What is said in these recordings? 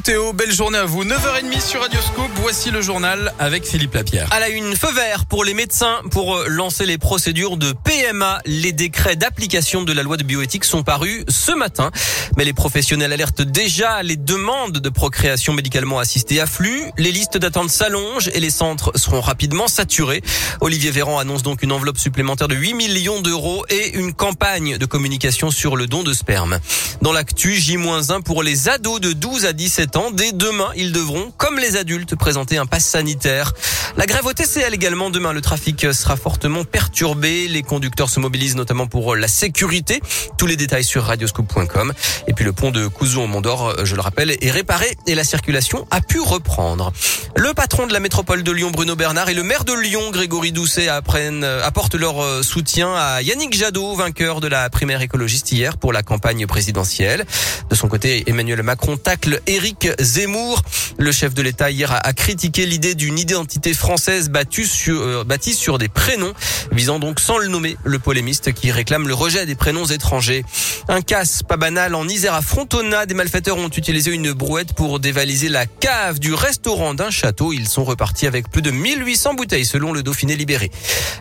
Théo, belle journée à vous. 9h30 sur Radioscope. Voici le journal avec Philippe Lapierre. À la une, feu vert pour les médecins pour euh, lancer les procédures de PMA. Les décrets d'application de la loi de bioéthique sont parus ce matin. Mais les professionnels alertent déjà les demandes de procréation médicalement assistée affluent. Les listes d'attente s'allongent et les centres seront rapidement saturés. Olivier Véran annonce donc une enveloppe supplémentaire de 8 millions d'euros et une campagne de communication sur le don de sperme. Dans l'actu, J-1 pour les ados de 12 à 17 ans. Dès demain, ils devront, comme les adultes, présenter un pass sanitaire. La grève au TCL également. Demain, le trafic sera fortement perturbé. Les conducteurs se mobilisent notamment pour la sécurité. Tous les détails sur radioscoop.com. Et puis le pont de Couzon au Mont d'Or, je le rappelle, est réparé et la circulation a pu reprendre. Le patron de la métropole de Lyon, Bruno Bernard, et le maire de Lyon, Grégory Doucet, apprennent, apportent leur soutien à Yannick Jadot, vainqueur de la primaire écologiste hier pour la campagne présidentielle. De son côté, Emmanuel Macron tacle Éric Zemmour. Le chef de l'État hier a, critiqué l'idée d'une identité française sur, euh, bâtie sur des prénoms, visant donc sans le nommer le polémiste qui réclame le rejet des prénoms étrangers. Un casse pas banal en Isère à Frontona. Des malfaiteurs ont utilisé une brouette pour dévaliser la cave du restaurant d'un château. Ils sont repartis avec plus de 1800 bouteilles selon le Dauphiné libéré.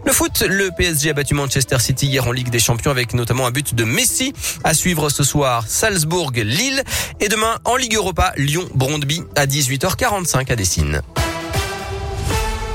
Le foot, le PSG a battu Manchester City hier en Ligue des Champions avec notamment un but de Messi. À suivre ce soir, Salzbourg, Lille et demain en Ligue Europa, Lyon, Brondby à 18h45 à Dessine.